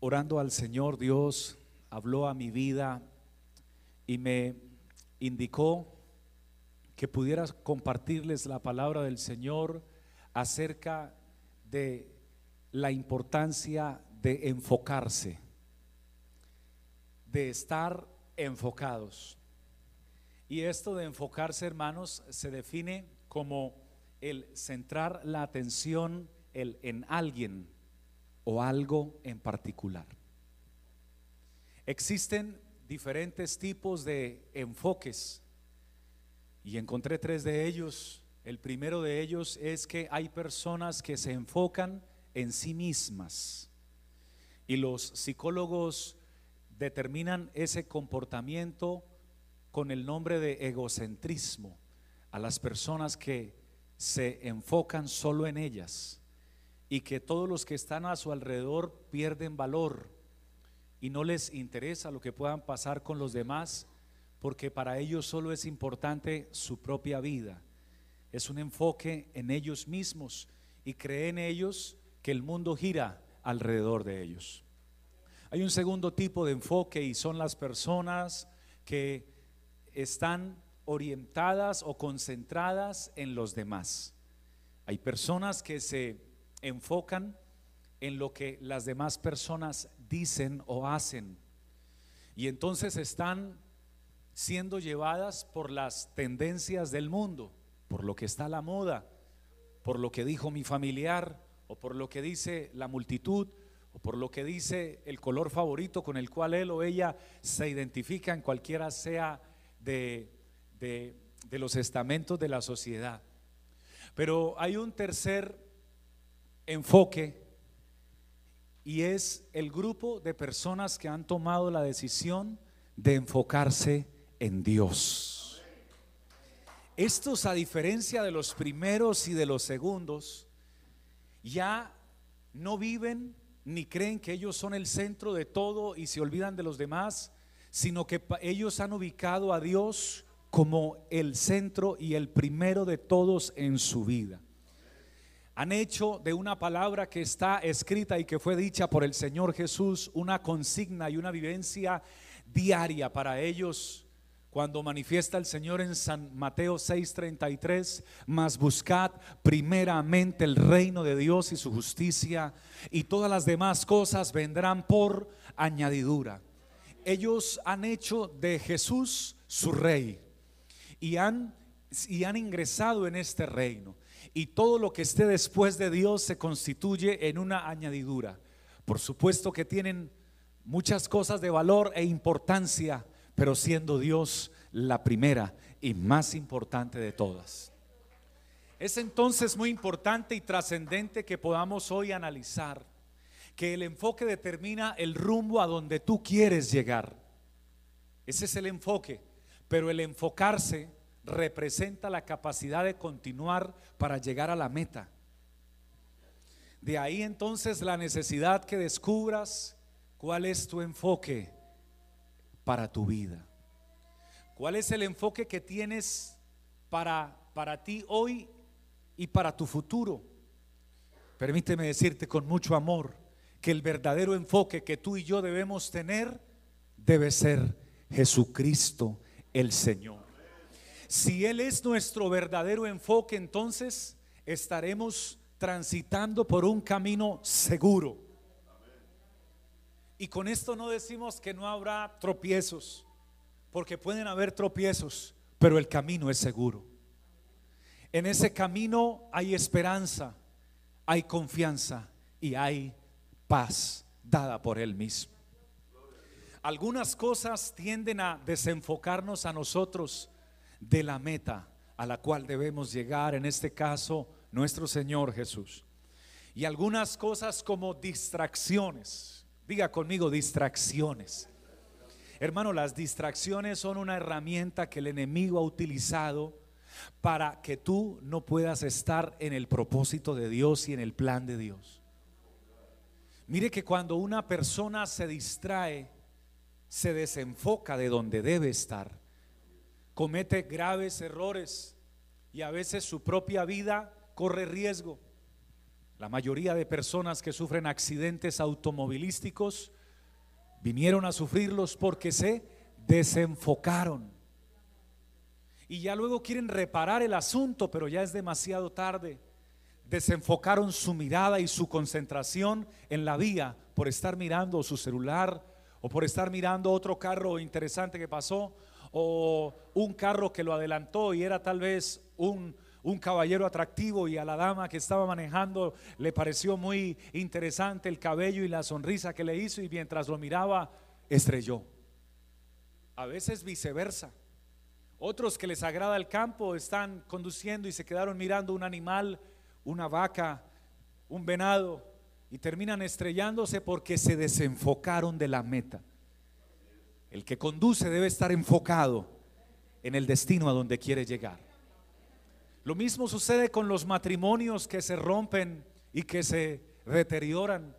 orando al Señor, Dios habló a mi vida y me indicó que pudiera compartirles la palabra del Señor acerca de la importancia de enfocarse, de estar enfocados. Y esto de enfocarse, hermanos, se define como el centrar la atención en alguien o algo en particular. Existen diferentes tipos de enfoques y encontré tres de ellos. El primero de ellos es que hay personas que se enfocan en sí mismas y los psicólogos determinan ese comportamiento con el nombre de egocentrismo a las personas que se enfocan solo en ellas y que todos los que están a su alrededor pierden valor y no les interesa lo que puedan pasar con los demás porque para ellos solo es importante su propia vida. Es un enfoque en ellos mismos y creen ellos que el mundo gira alrededor de ellos. Hay un segundo tipo de enfoque y son las personas que están orientadas o concentradas en los demás. Hay personas que se enfocan en lo que las demás personas dicen o hacen y entonces están siendo llevadas por las tendencias del mundo, por lo que está la moda, por lo que dijo mi familiar o por lo que dice la multitud o por lo que dice el color favorito con el cual él o ella se identifica en cualquiera sea de, de, los estamentos de la sociedad. Pero hay un tercer enfoque y es el grupo de personas que han tomado la decisión de enfocarse en Dios. Estos, a diferencia de los primeros y de los segundos, ya no viven ni creen que ellos son el centro de todo y se olvidan de los demás, sino que ellos han ubicado a Dios como el centro y el primero de todos en su vida. Han hecho de una palabra que está escrita y que fue dicha por el Señor Jesús una consigna y una vivencia diaria para ellos cuando manifiesta el Señor en San Mateo 6:33, mas buscad primeramente el reino de Dios y su justicia, y todas las demás cosas vendrán por añadidura. Ellos han hecho de Jesús su rey y han, y han ingresado en este reino. Y todo lo que esté después de Dios se constituye en una añadidura. Por supuesto que tienen muchas cosas de valor e importancia pero siendo Dios la primera y más importante de todas. Es entonces muy importante y trascendente que podamos hoy analizar que el enfoque determina el rumbo a donde tú quieres llegar. Ese es el enfoque, pero el enfocarse representa la capacidad de continuar para llegar a la meta. De ahí entonces la necesidad que descubras cuál es tu enfoque para tu vida? ¿Cuál es el enfoque que tienes para, para ti hoy y para tu futuro? Permíteme decirte con mucho amor que el verdadero enfoque que tú y yo debemos tener debe ser Jesucristo el Señor. Si Él es nuestro verdadero enfoque, entonces estaremos transitando por un camino seguro y con esto no decimos que no habrá tropiezos, porque pueden haber tropiezos, pero el camino es seguro. En ese camino hay esperanza, hay confianza y hay paz dada por Él mismo. Algunas cosas tienden a desenfocarnos a nosotros de la meta a la cual debemos llegar, en este caso nuestro Señor Jesús. Y algunas cosas como distracciones Diga conmigo distracciones. Hermano, las distracciones son una herramienta que el enemigo ha utilizado para que tú no puedas estar en el propósito de Dios y en el plan de Dios. Mire que cuando una persona se distrae, se desenfoca de donde debe estar, comete graves errores y a veces su propia vida corre riesgo. La mayoría de personas que sufren accidentes automovilísticos vinieron a sufrirlos porque se desenfocaron. Y ya luego quieren reparar el asunto, pero ya es demasiado tarde. Desenfocaron su mirada y su concentración en la vía por estar mirando su celular o por estar mirando otro carro interesante que pasó o un carro que lo adelantó y era tal vez un, un caballero atractivo y a la dama que estaba manejando le pareció muy interesante el cabello y la sonrisa que le hizo y mientras lo miraba estrelló. A veces viceversa. Otros que les agrada el campo están conduciendo y se quedaron mirando un animal, una vaca, un venado y terminan estrellándose porque se desenfocaron de la meta. El que conduce debe estar enfocado en el destino a donde quiere llegar. Lo mismo sucede con los matrimonios que se rompen y que se deterioran.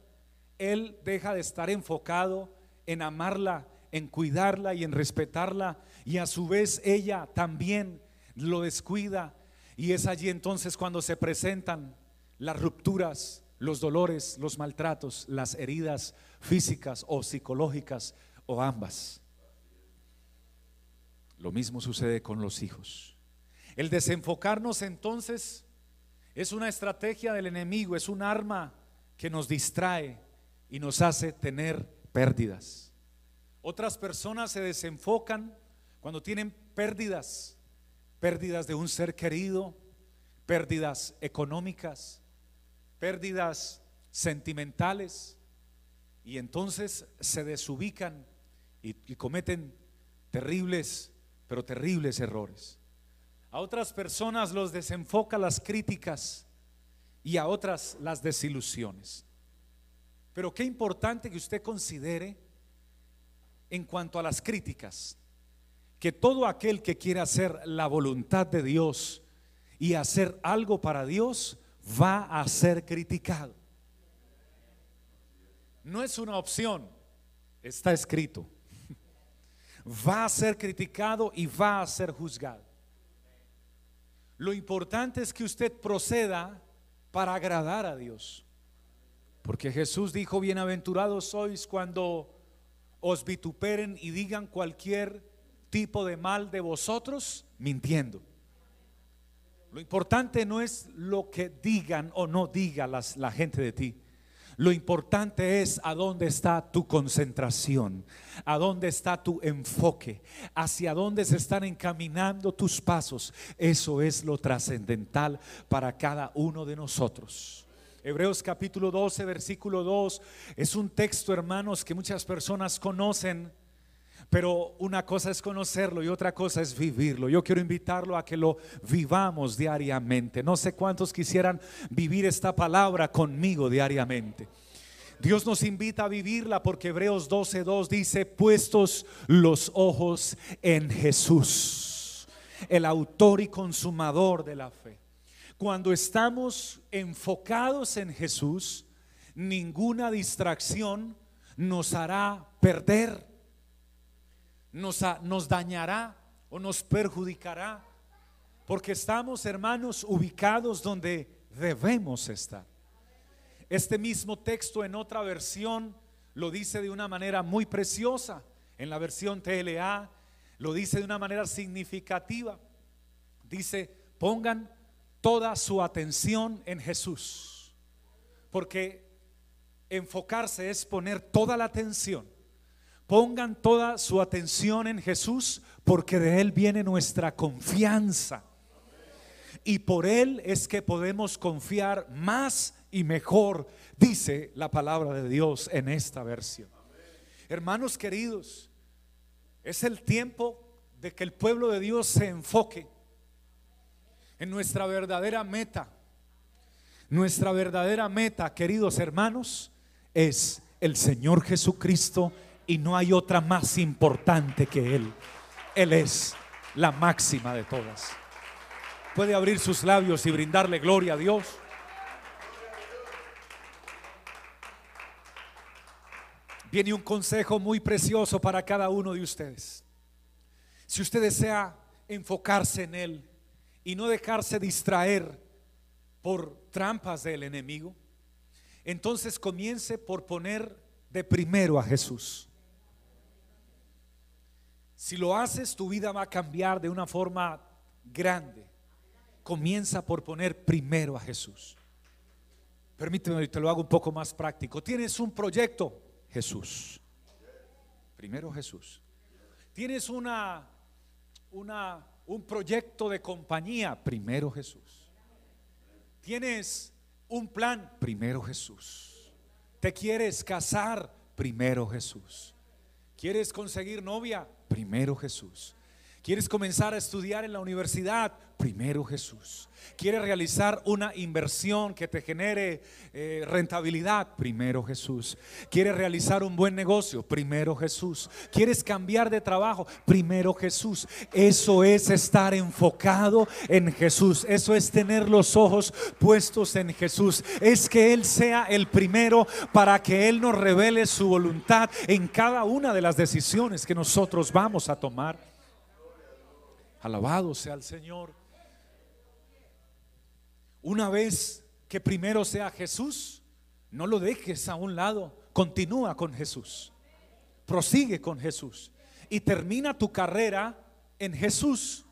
Él deja de estar enfocado en amarla, en cuidarla y en respetarla y a su vez ella también lo descuida y es allí entonces cuando se presentan las rupturas, los dolores, los maltratos, las heridas físicas o psicológicas o ambas. Lo mismo sucede con los hijos. El desenfocarnos entonces es una estrategia del enemigo, es un arma que nos distrae y nos hace tener pérdidas. Otras personas se desenfocan cuando tienen pérdidas, pérdidas de un ser querido, pérdidas económicas, pérdidas sentimentales, y entonces se desubican y, cometen terribles, pero terribles errores. A otras personas los desenfoca las críticas y a otras las desilusiones. Pero qué importante que usted considere en cuanto a las críticas que todo aquel que quiere hacer la voluntad de Dios y hacer algo para Dios va a ser criticado. No es una opción, está escrito. Va a ser criticado y va a ser juzgado. Lo importante es que usted proceda para agradar a Dios. Porque Jesús dijo, bienaventurados sois cuando os vituperen y digan cualquier tipo de mal de vosotros mintiendo. Lo importante no es lo que digan o no diga la gente de ti. Lo importante es a dónde está tu concentración, a dónde está tu enfoque, hacia dónde se están encaminando tus pasos. Eso es lo trascendental para cada uno de nosotros. Hebreos capítulo 12, versículo 2, es un texto, hermanos, que muchas personas conocen pero una cosa es conocerlo y otra cosa es vivirlo. Yo quiero invitarlo a que lo vivamos diariamente. No sé cuántos quisieran vivir esta palabra conmigo diariamente. Dios nos invita a vivirla porque Hebreos 12:2 dice, puestos los ojos en Jesús, el autor y consumador de la fe. Cuando estamos enfocados en Jesús, ninguna distracción nos hará perder nos, nos dañará o nos perjudicará, porque estamos, hermanos, ubicados donde debemos estar. Este mismo texto en otra versión lo dice de una manera muy preciosa. En la versión TLA lo dice de una manera significativa. Dice, pongan toda su atención en Jesús. Porque enfocarse es poner toda la atención Pongan toda su atención en Jesús porque de Él viene nuestra confianza. Y por Él es que podemos confiar más y mejor, dice la palabra de Dios en esta versión. Hermanos queridos, es el tiempo de que el pueblo de Dios se enfoque en nuestra verdadera meta. Nuestra verdadera meta, queridos hermanos, es el Señor Jesucristo y no hay otra más importante que Él. Él es la máxima de todas. Puede abrir sus labios y brindarle gloria a Dios. Viene un consejo muy precioso para cada uno de ustedes. Si usted desea enfocarse en Él y no dejarse distraer por trampas del enemigo, entonces comience por poner de primero a Jesús. Si lo haces, tu vida va a cambiar de una forma grande. Comienza por poner primero a Jesús. Permíteme, te lo hago un poco más práctico. Tienes un proyecto, Jesús. Primero Jesús. Tienes una, una, un proyecto de compañía, primero Jesús. Tienes un plan, primero Jesús. Te quieres casar, primero Jesús. ¿Quieres conseguir novia? Primero Jesús. ¿Quieres comenzar a estudiar en la universidad? Primero Jesús. ¿Quieres realizar una inversión que te genere eh, rentabilidad? Primero Jesús. ¿Quieres realizar un buen negocio? Primero Jesús. ¿Quieres cambiar de trabajo? Primero Jesús. Eso es estar enfocado en Jesús. Eso es tener los ojos puestos en Jesús. Es que Él sea el primero para que Él nos revele su voluntad en cada una de las decisiones que nosotros vamos a tomar. Alabado sea el Señor. Una vez que primero sea Jesús, no lo dejes a un lado, continúa con Jesús, prosigue con Jesús y termina tu carrera en Jesús,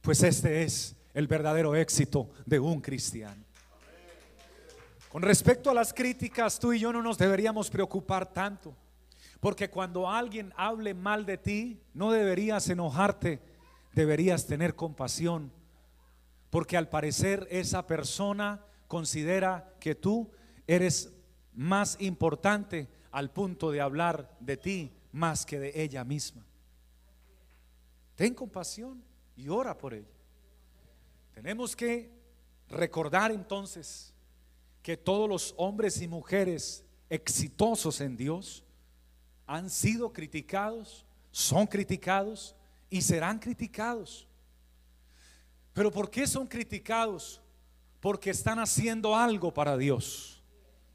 pues este es el verdadero éxito de un cristiano. Con respecto a las críticas, tú y yo no nos deberíamos preocupar tanto, porque cuando alguien hable mal de ti, no deberías enojarte deberías tener compasión, porque al parecer esa persona considera que tú eres más importante al punto de hablar de ti más que de ella misma. Ten compasión y ora por ella. Tenemos que recordar entonces que todos los hombres y mujeres exitosos en Dios han sido criticados, son criticados, y serán criticados. Pero ¿por qué son criticados? Porque están haciendo algo para Dios.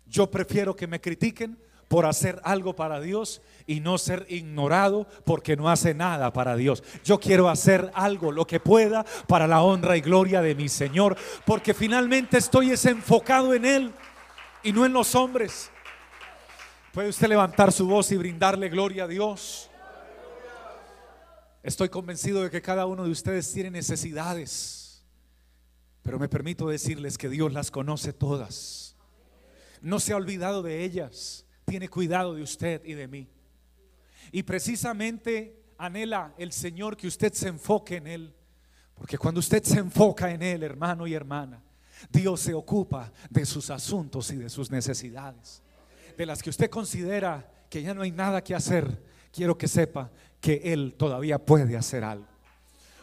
Yo prefiero que me critiquen por hacer algo para Dios y no ser ignorado porque no hace nada para Dios. Yo quiero hacer algo, lo que pueda, para la honra y gloria de mi Señor, porque finalmente estoy enfocado en Él y no en los hombres. Puede usted levantar su voz y brindarle gloria a Dios. Estoy convencido de que cada uno de ustedes tiene necesidades, pero me permito decirles que Dios las conoce todas. No se ha olvidado de ellas, tiene cuidado de usted y de mí. Y precisamente anhela el Señor que usted se enfoque en Él, porque cuando usted se enfoca en Él, hermano y hermana, Dios se ocupa de sus asuntos y de sus necesidades, de las que usted considera que ya no hay nada que hacer. Quiero que sepa que Él todavía puede hacer algo.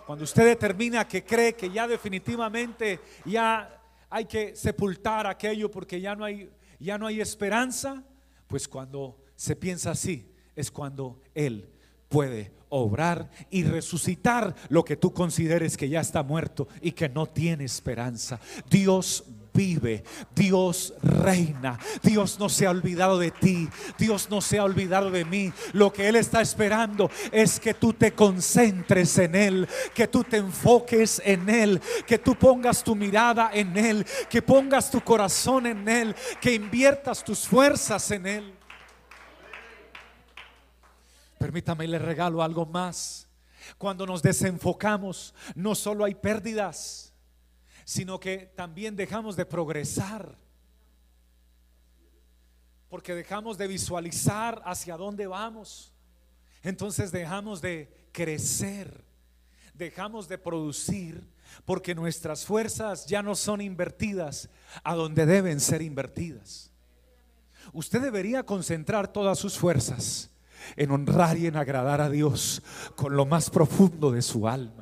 Cuando usted determina que cree que ya definitivamente ya hay que sepultar aquello porque ya no hay, ya no hay esperanza, pues cuando se piensa así es cuando Él puede obrar y resucitar lo que tú consideres que ya está muerto y que no tiene esperanza. Dios vive, Dios reina, Dios no se ha olvidado de ti, Dios no se ha olvidado de mí. Lo que Él está esperando es que tú te concentres en Él, que tú te enfoques en Él, que tú pongas tu mirada en Él, que pongas tu corazón en Él, que inviertas tus fuerzas en Él. Permítame, le regalo algo más. Cuando nos desenfocamos, no solo hay pérdidas, sino que también dejamos de progresar. Porque dejamos de visualizar hacia dónde vamos. Entonces dejamos de crecer, dejamos de producir, porque nuestras fuerzas ya no son invertidas a donde deben ser invertidas. Usted debería concentrar todas sus fuerzas en honrar y en agradar a Dios con lo más profundo de su alma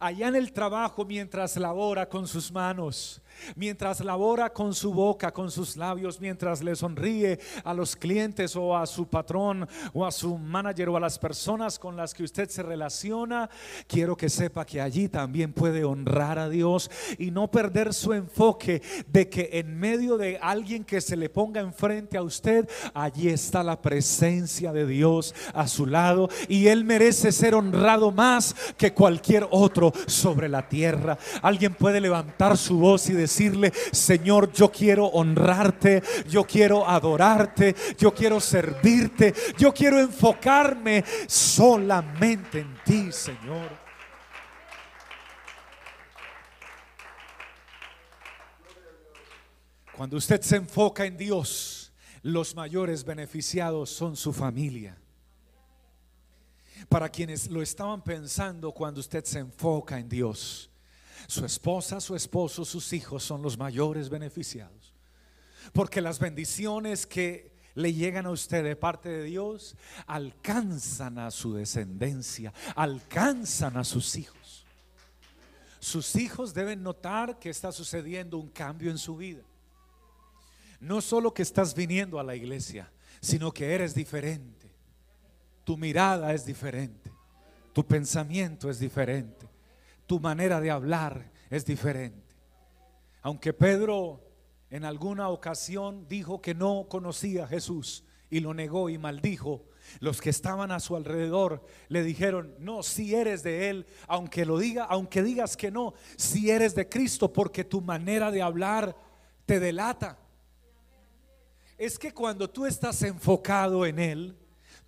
allá en el trabajo mientras labora con sus manos, mientras labora con su boca, con sus labios, mientras le sonríe a los clientes o a su patrón o a su manager o a las personas con las que usted se relaciona, quiero que sepa que allí también puede honrar a Dios y no perder su enfoque de que en medio de alguien que se le ponga enfrente a usted, allí está la presencia de Dios a su lado y él merece ser honrado más que cualquier otro sobre la tierra. Alguien puede levantar su voz y decirle, Señor, yo quiero honrarte, yo quiero adorarte, yo quiero servirte, yo quiero enfocarme solamente en ti, Señor. Cuando usted se enfoca en Dios, los mayores beneficiados son su familia. Para quienes lo estaban pensando cuando usted se enfoca en Dios, su esposa, su esposo, sus hijos son los mayores beneficiados. Porque las bendiciones que le llegan a usted de parte de Dios alcanzan a su descendencia, alcanzan a sus hijos. Sus hijos deben notar que está sucediendo un cambio en su vida. No solo que estás viniendo a la iglesia, sino que eres diferente. Tu mirada es diferente. Tu pensamiento es diferente. Tu manera de hablar es diferente. Aunque Pedro en alguna ocasión dijo que no conocía a Jesús y lo negó y maldijo, los que estaban a su alrededor le dijeron, no, si eres de Él, aunque lo diga, aunque digas que no, si eres de Cristo, porque tu manera de hablar te delata es que cuando tú estás enfocado en Él,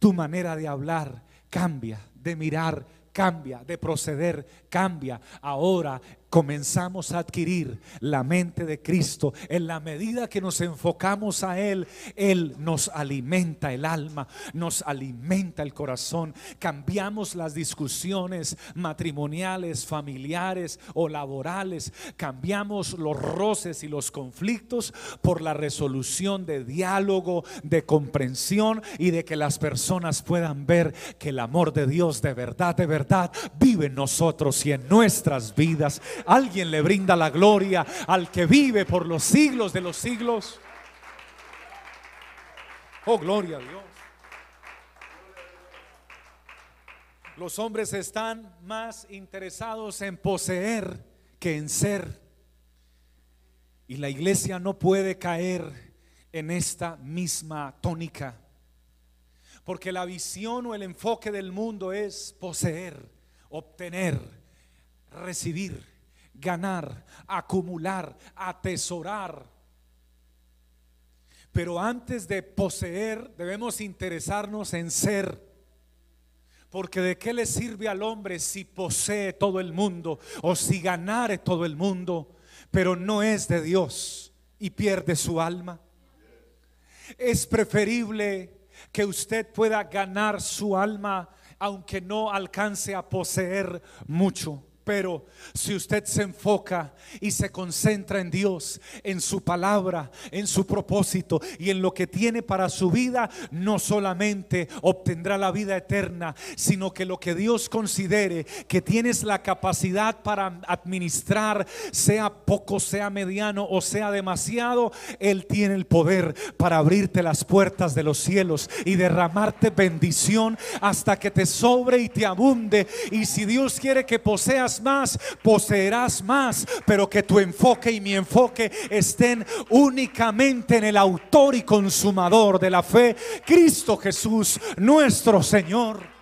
tu manera de hablar cambia, de mirar cambia, de proceder cambia. Ahora comenzamos a adquirir la mente de Cristo. En la medida que nos enfocamos a Él, Él nos alimenta el alma, nos alimenta el corazón. Cambiamos las discusiones matrimoniales, familiares o laborales. Cambiamos los roces y los conflictos por la resolución de diálogo, de comprensión y de que las personas puedan ver que el amor de Dios de verdad, de verdad vive en nosotros y en nuestras vidas. Alguien le brinda la gloria al que vive por los siglos de los siglos. Oh, gloria a Dios. Los hombres están más interesados en poseer que en ser. Y la iglesia no puede caer en esta misma tónica. Porque la visión o el enfoque del mundo es poseer, obtener, recibir ganar, acumular, atesorar. Pero antes de poseer debemos interesarnos en ser. Porque de qué le sirve al hombre si posee todo el mundo o si ganare todo el mundo, pero no es de Dios y pierde su alma. Es preferible que usted pueda ganar su alma aunque no alcance a poseer mucho. Pero si usted se enfoca y se concentra en Dios, en su palabra, en su propósito y en lo que tiene para su vida, no solamente obtendrá la vida eterna, sino que lo que Dios considere que tienes la capacidad para administrar, sea poco, sea mediano o sea demasiado, Él tiene el poder para abrirte las puertas de los cielos y derramarte bendición hasta que te sobre y te abunde. Y si Dios quiere que poseas más, poseerás más, pero que tu enfoque y mi enfoque estén únicamente en el autor y consumador de la fe, Cristo Jesús, nuestro Señor.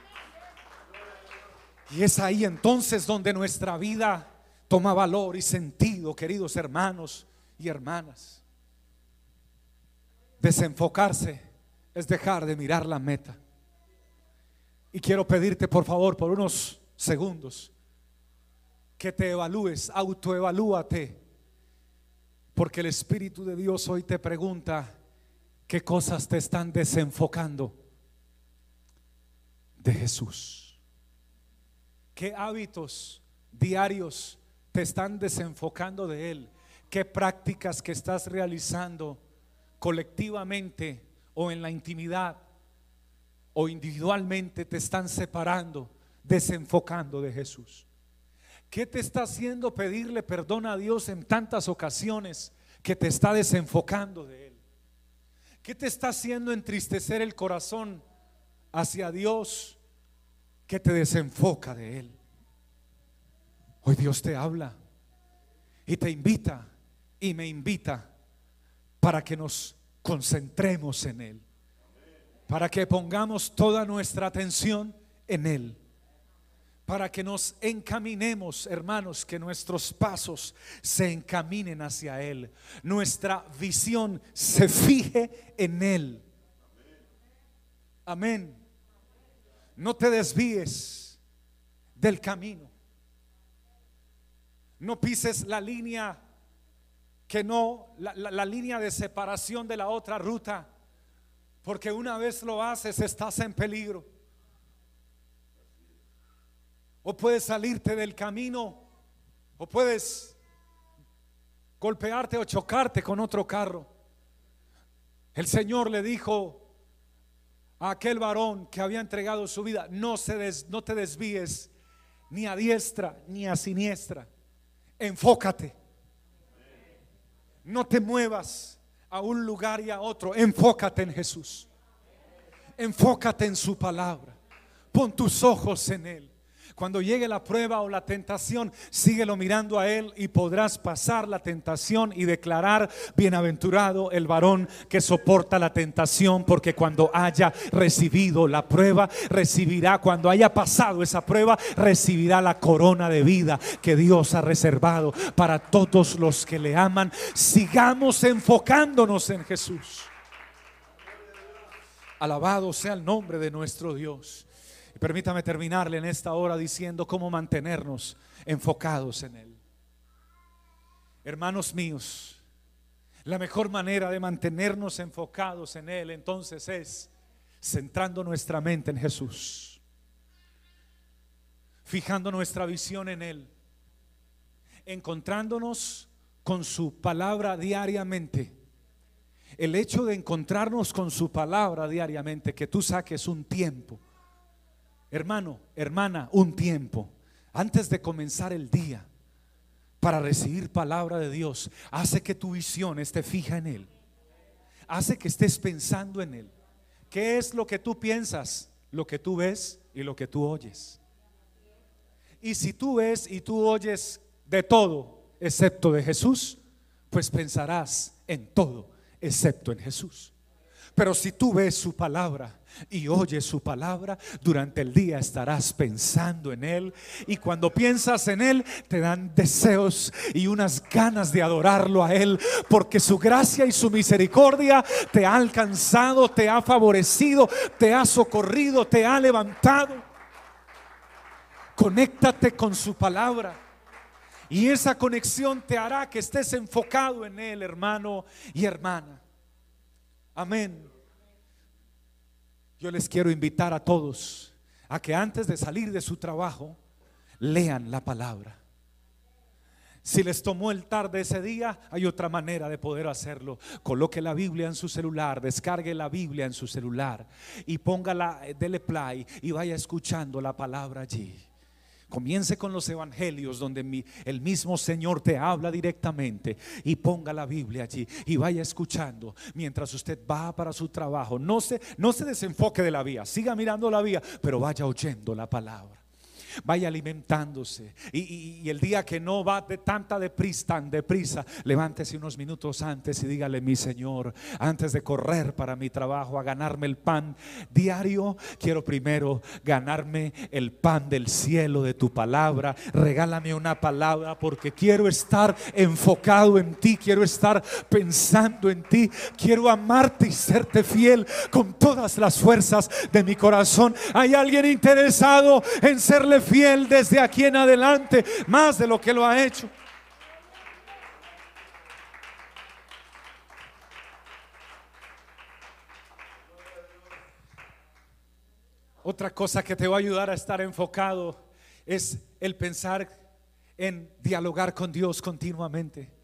Y es ahí entonces donde nuestra vida toma valor y sentido, queridos hermanos y hermanas. Desenfocarse es dejar de mirar la meta. Y quiero pedirte por favor por unos segundos que te evalúes, autoevalúate. Porque el Espíritu de Dios hoy te pregunta qué cosas te están desenfocando de Jesús. ¿Qué hábitos diarios te están desenfocando de Él? ¿Qué prácticas que estás realizando colectivamente o en la intimidad o individualmente te están separando, desenfocando de Jesús? ¿Qué te está haciendo pedirle perdón a Dios en tantas ocasiones que te está desenfocando de Él? ¿Qué te está haciendo entristecer el corazón hacia Dios que te desenfoca de Él? Hoy Dios te habla y te invita y me invita para que nos concentremos en Él, para que pongamos toda nuestra atención en Él para que nos encaminemos, hermanos, que nuestros pasos se encaminen hacia Él, nuestra visión se fije en Él. Amén. No te desvíes del camino. No pises la línea que no, la, línea de separación de la otra ruta, porque una vez lo haces estás en peligro. O puedes salirte del camino. O puedes golpearte o chocarte con otro carro. El Señor le dijo a aquel varón que había entregado su vida, no, se no te desvíes ni a diestra ni a siniestra. Enfócate. No te muevas a un lugar y a otro. Enfócate en Jesús. Enfócate en su palabra. Pon tus ojos en Él. Cuando llegue la prueba o la tentación, síguelo mirando a Él y podrás pasar la tentación y declarar, bienaventurado el varón que soporta la tentación, porque cuando haya recibido la prueba, recibirá, cuando haya pasado esa prueba, recibirá la corona de vida que Dios ha reservado para todos los que le aman. Sigamos enfocándonos en Jesús. Alabado sea el nombre de nuestro Dios. Permítame terminarle en esta hora diciendo cómo mantenernos enfocados en Él. Hermanos míos, la mejor manera de mantenernos enfocados en Él entonces es centrando nuestra mente en Jesús, fijando nuestra visión en Él, encontrándonos con su palabra diariamente. El hecho de encontrarnos con su palabra diariamente, que tú saques un tiempo hermano, hermana, un tiempo antes de comenzar el día para recibir palabra de Dios, hace que tu visión esté fija en Él. Hace que estés pensando en Él. ¿Qué es lo que tú piensas? Lo que tú ves y lo que tú oyes. Y si tú ves y tú oyes de todo, excepto de Jesús, pues pensarás en todo, excepto en Jesús. Pero si tú ves su palabra y oyes su palabra, durante el día estarás pensando en Él. Y cuando piensas en Él, te dan deseos y unas ganas de adorarlo a Él, porque su gracia y su misericordia te ha alcanzado, te ha favorecido, te ha socorrido, te ha levantado. Conéctate con su palabra. Y esa conexión te hará que estés enfocado en Él, hermano y hermana. Amén. Yo les quiero invitar a todos a que antes de salir de su trabajo lean la palabra. Si les tomó el tarde ese día, hay otra manera de poder hacerlo. Coloque la Biblia en su celular, descargue la Biblia en su celular y póngala, eh, dele play y vaya escuchando la palabra allí. Comience con los evangelios donde el mismo Señor te habla directamente y ponga la Biblia allí y vaya escuchando mientras usted va para su trabajo. No se, no se desenfoque de la vía, siga mirando la vía, pero vaya oyendo la palabra vaya alimentándose. Y, el día que no va de tanta deprisa, tan deprisa, levántese unos minutos antes y dígale, mi Señor, antes de correr para mi trabajo a ganarme el pan diario, quiero primero ganarme el pan del cielo de tu palabra. Regálame una palabra porque quiero estar enfocado en ti, quiero estar pensando en ti, quiero amarte y serte fiel con todas las fuerzas de mi corazón. ¿Hay alguien interesado en serle fiel desde aquí en adelante, más de lo que lo ha hecho. Otra cosa que te va a ayudar a estar enfocado es el pensar en dialogar con Dios continuamente.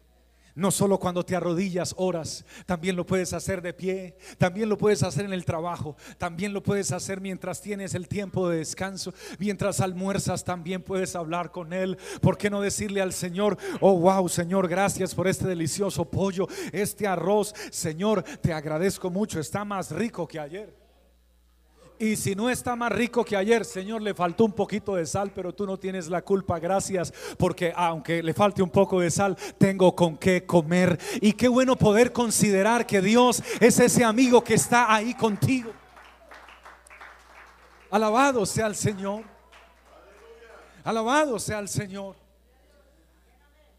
No solo cuando te arrodillas oras, también lo puedes hacer de pie, también lo puedes hacer en el trabajo, también lo puedes hacer mientras tienes el tiempo de descanso, mientras almuerzas también puedes hablar con Él. ¿Por qué no decirle al Señor, oh wow, Señor, gracias por este delicioso pollo, este arroz, Señor, te agradezco mucho, está más rico que ayer. Y si no está más rico que ayer, Señor, le faltó un poquito de sal, pero tú no tienes la culpa. Gracias, porque aunque le falte un poco de sal, tengo con qué comer. Y qué bueno poder considerar que Dios es ese amigo que está ahí contigo. Alabado sea el Señor. Alabado sea el Señor.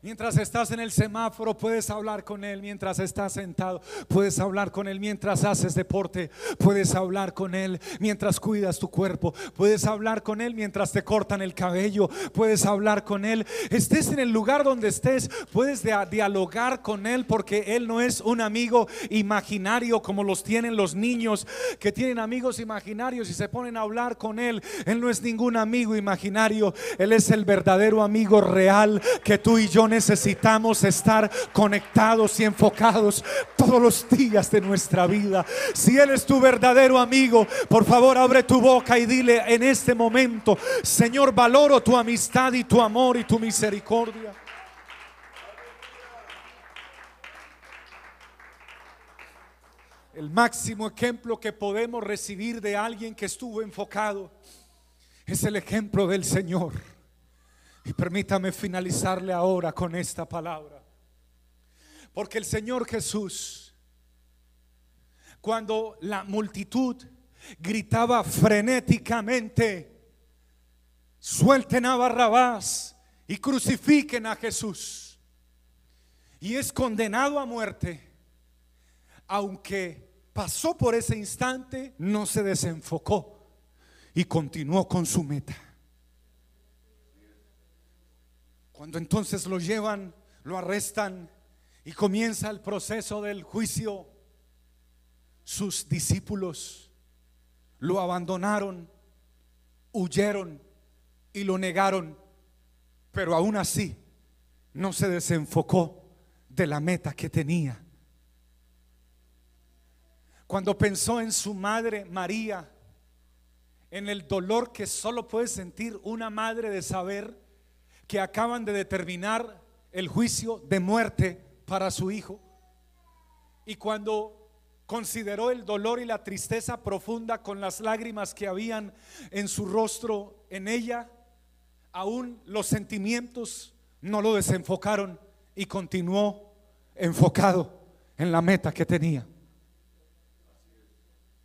Mientras estás en el semáforo puedes hablar con Él, mientras estás sentado puedes hablar con Él, mientras haces deporte puedes hablar con Él, mientras cuidas tu cuerpo puedes hablar con Él, mientras te cortan el cabello puedes hablar con Él, estés en el lugar donde estés puedes dialogar con Él porque Él no es un amigo imaginario como los tienen los niños que tienen amigos imaginarios y se ponen a hablar con Él, Él no es ningún amigo imaginario, Él es el verdadero amigo real que tú y yo necesitamos estar conectados y enfocados todos los días de nuestra vida. Si Él es tu verdadero amigo, por favor abre tu boca y dile en este momento, Señor, valoro tu amistad y tu amor y tu misericordia. El máximo ejemplo que podemos recibir de alguien que estuvo enfocado es el ejemplo del Señor. Y permítame finalizarle ahora con esta palabra. Porque el Señor Jesús, cuando la multitud gritaba frenéticamente, suelten a Barrabás y crucifiquen a Jesús. Y es condenado a muerte, aunque pasó por ese instante, no se desenfocó y continuó con su meta. Cuando entonces lo llevan, lo arrestan y comienza el proceso del juicio, sus discípulos lo abandonaron, huyeron y lo negaron, pero aún así no se desenfocó de la meta que tenía. Cuando pensó en su madre María, en el dolor que solo puede sentir una madre de saber que acaban de determinar el juicio de muerte para su hijo. Y cuando consideró el dolor y la tristeza profunda con las lágrimas que habían en su rostro, en ella, aún los sentimientos no lo desenfocaron y continuó enfocado en la meta que tenía.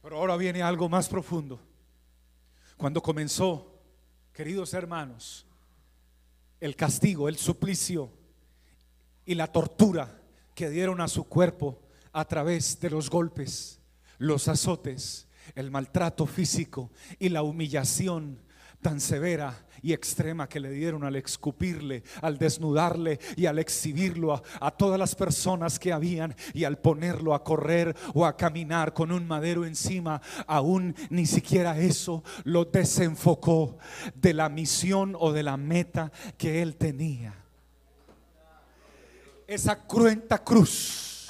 Pero ahora viene algo más profundo. Cuando comenzó, queridos hermanos, el castigo, el suplicio y la tortura que dieron a su cuerpo a través de los golpes, los azotes, el maltrato físico y la humillación tan severa y extrema que le dieron al escupirle, al desnudarle y al exhibirlo a, todas las personas que habían y al ponerlo a correr o a caminar con un madero encima, aún ni siquiera eso lo desenfocó de la misión o de la meta que él tenía. Esa cruenta cruz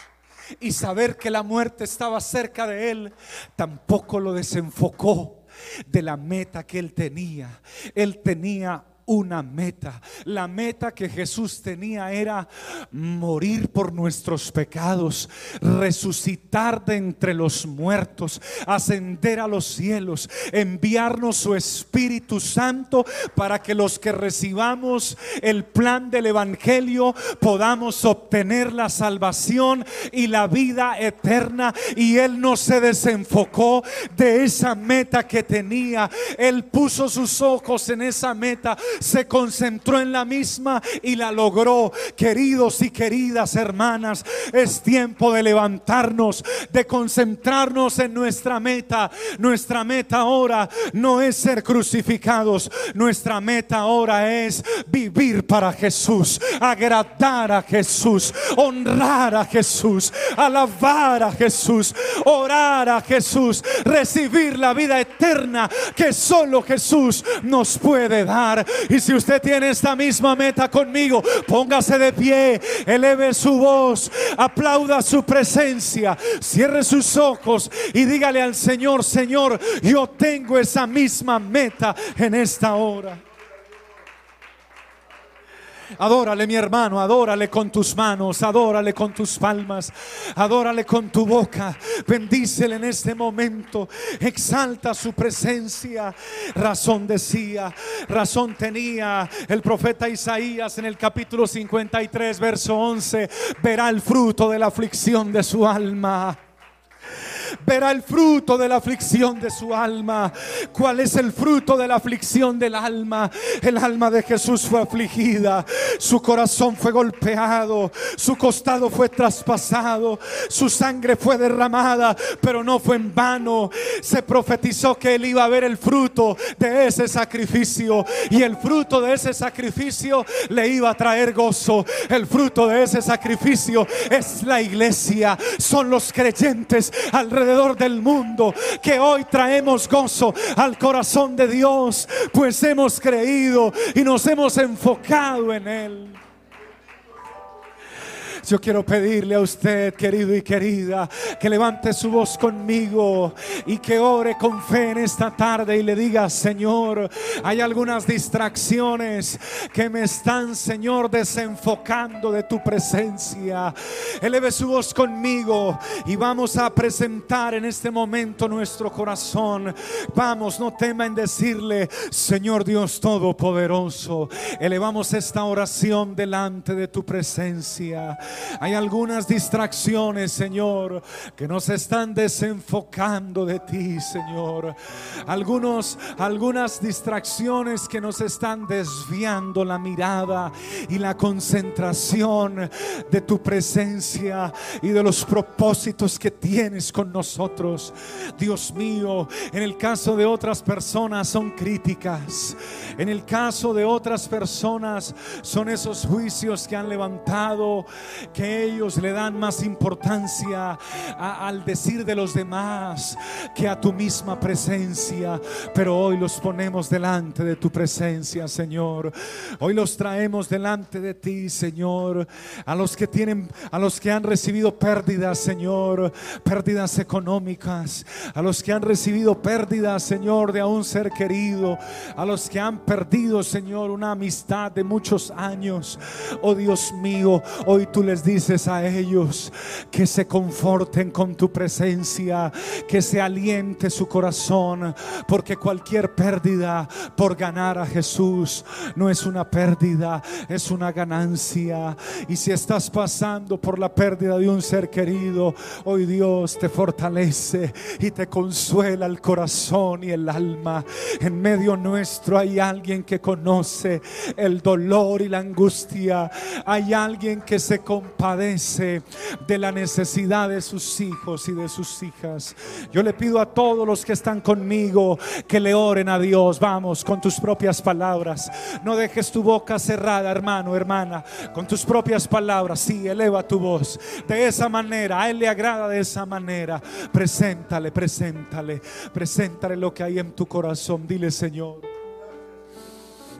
y saber que la muerte estaba cerca de él, tampoco lo desenfocó de la meta que él tenía. Él tenía una meta. La meta que Jesús tenía era morir por nuestros pecados, resucitar de entre los muertos, ascender a los cielos, enviarnos su Espíritu Santo para que los que recibamos el plan del Evangelio podamos obtener la salvación y la vida eterna. Y Él no se desenfocó de esa meta que tenía. Él puso sus ojos en esa meta se concentró en la misma y la logró. Queridos y queridas hermanas, es tiempo de levantarnos, de concentrarnos en nuestra meta. Nuestra meta ahora no es ser crucificados, nuestra meta ahora es vivir para Jesús, agradar a Jesús, honrar a Jesús, alabar a Jesús, orar a Jesús, recibir la vida eterna que solo Jesús nos puede dar. Y si usted tiene esta misma meta conmigo, póngase de pie, eleve su voz, aplauda su presencia, cierre sus ojos y dígale al Señor, Señor, yo tengo esa misma meta en esta hora. Adórale, mi hermano, adórale con tus manos, adórale con tus palmas, adórale con tu boca. Bendícele en este momento, exalta su presencia. Razón decía, razón tenía el profeta Isaías en el capítulo 53, verso 11. Verá el fruto de la aflicción de su alma verá el fruto de la aflicción de su alma. ¿Cuál es el fruto de la aflicción del alma? El alma de Jesús fue afligida, su corazón fue golpeado, su costado fue traspasado, su sangre fue derramada, pero no fue en vano. Se profetizó que él iba a ver el fruto de ese sacrificio y el fruto de ese sacrificio le iba a traer gozo. El fruto de ese sacrificio es la iglesia, son los creyentes alrededor del mundo que hoy traemos gozo al corazón de Dios, pues hemos creído y nos hemos enfocado en Él. Yo quiero pedirle a usted, querido y querida, que levante su voz conmigo y que ore con fe en esta tarde y le diga, Señor, hay algunas distracciones que me están, Señor, desenfocando de tu presencia. Eleve su voz conmigo y vamos a presentar en este momento nuestro corazón. Vamos, no tema en decirle, Señor Dios Todopoderoso, elevamos esta oración delante de tu presencia. Hay algunas distracciones, Señor, que nos están desenfocando de ti, Señor. Algunos, algunas distracciones que nos están desviando la mirada y la concentración de tu presencia y de los propósitos que tienes con nosotros. Dios mío, en el caso de otras personas son críticas. En el caso de otras personas son esos juicios que han levantado que ellos le dan más importancia al decir de los demás que a tu misma presencia. Pero hoy los ponemos delante de tu presencia, Señor. Hoy los traemos delante de ti, Señor. A los que tienen, a los que han recibido pérdidas, Señor, pérdidas económicas, a los que han recibido pérdidas, Señor, de a un ser querido, a los que han perdido, Señor, una amistad de muchos años. Oh Dios mío, hoy tú les dices a ellos que se conforten con tu presencia, que se aliente su corazón, porque cualquier pérdida por ganar a Jesús no es una pérdida, es una ganancia. Y si estás pasando por la pérdida de un ser querido, hoy Dios te fortalece y te consuela el corazón y el alma. En medio nuestro hay alguien que conoce el dolor y la angustia. Hay alguien que se compadece de la necesidad de sus hijos y de sus hijas. Yo le pido a todos los que están conmigo que le oren a Dios. Vamos, con tus propias palabras. No dejes tu boca cerrada, hermano, hermana. Con tus propias palabras. Sí, eleva tu voz. De esa manera, a Él le agrada de esa manera. Preséntale, preséntale. Preséntale lo que hay en tu corazón. Dile, Señor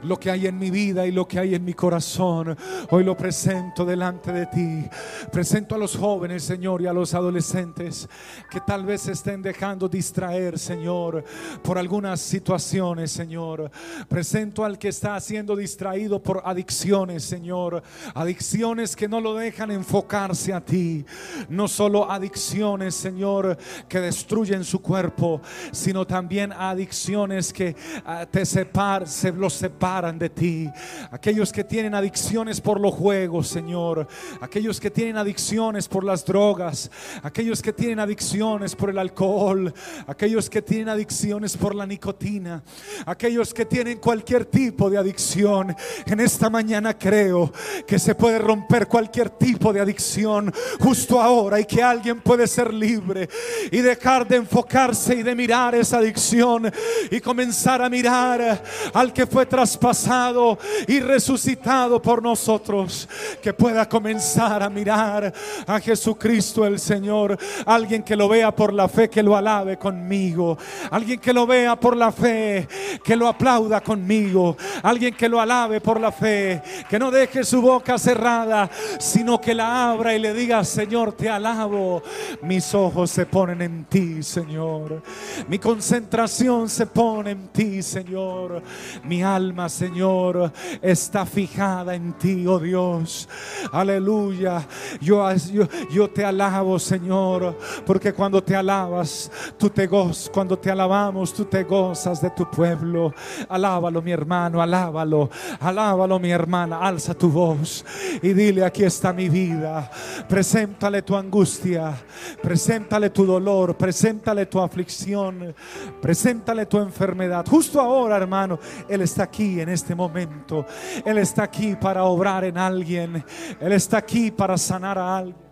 lo que hay en mi vida y lo que hay en mi corazón. Hoy lo presento delante de ti. Presento a los jóvenes, Señor, y a los adolescentes que tal vez estén dejando distraer, Señor, por algunas situaciones, Señor. Presento al que está siendo distraído por adicciones, Señor. Adicciones que no lo dejan enfocarse a ti. No solo adicciones, Señor, que destruyen su cuerpo, sino también adicciones que ah, te separan, se los separan de ti. Aquellos que tienen adicciones por los juegos, Señor. Aquellos que tienen adicciones por las drogas. Aquellos que tienen adicciones por el alcohol. Aquellos que tienen adicciones por la nicotina. Aquellos que tienen cualquier tipo de adicción. En esta mañana creo que se puede romper cualquier tipo de adicción justo ahora y que alguien puede ser libre y dejar de enfocarse y de mirar esa adicción y comenzar a mirar al que fue traspasado pasado y resucitado por nosotros, que pueda comenzar a mirar a Jesucristo el Señor. Alguien que lo vea por la fe, que lo alabe conmigo. Alguien que lo vea por la fe, que lo aplauda conmigo. Alguien que lo alabe por la fe, que no deje su boca cerrada, sino que la abra y le diga, Señor, te alabo. Mis ojos se ponen en ti, Señor. Mi concentración se pone en ti, Señor. Mi alma Señor, está fijada en ti, oh Dios. Aleluya. Yo, te alabo, Señor, porque cuando te alabas, tú te gozas. Cuando te alabamos, tú te gozas de tu pueblo. Alábalo, mi hermano, alábalo. Alábalo, mi hermana. Alza tu voz y dile, aquí está mi vida. Preséntale tu angustia. Preséntale tu dolor. Preséntale tu aflicción. Preséntale tu enfermedad. Justo ahora, hermano, Él está aquí en este momento. Él está aquí para obrar en alguien. Él está aquí para sanar a alguien.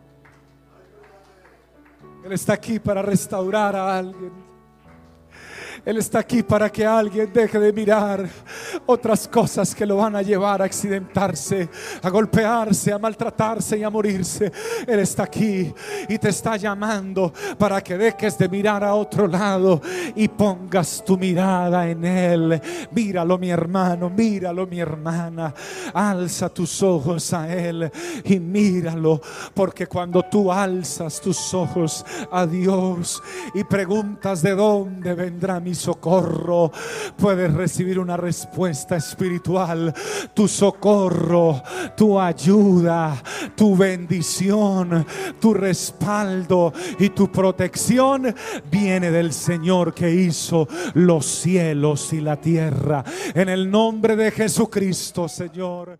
Él está aquí para restaurar a alguien. Él está aquí para que alguien deje de mirar otras cosas que lo van a llevar a accidentarse, a golpearse, a maltratarse y a morirse. Él está aquí y te está llamando para que dejes de mirar a otro lado y pongas tu mirada en Él. Míralo mi hermano, míralo mi hermana. Alza tus ojos a Él y míralo, porque cuando tú alzas tus ojos a Dios y preguntas de dónde vendrá mi socorro, puedes recibir una respuesta espiritual. Tu socorro, tu ayuda, tu bendición, tu respaldo y tu protección viene del Señor que hizo los cielos y la tierra. En el nombre de Jesucristo, Señor.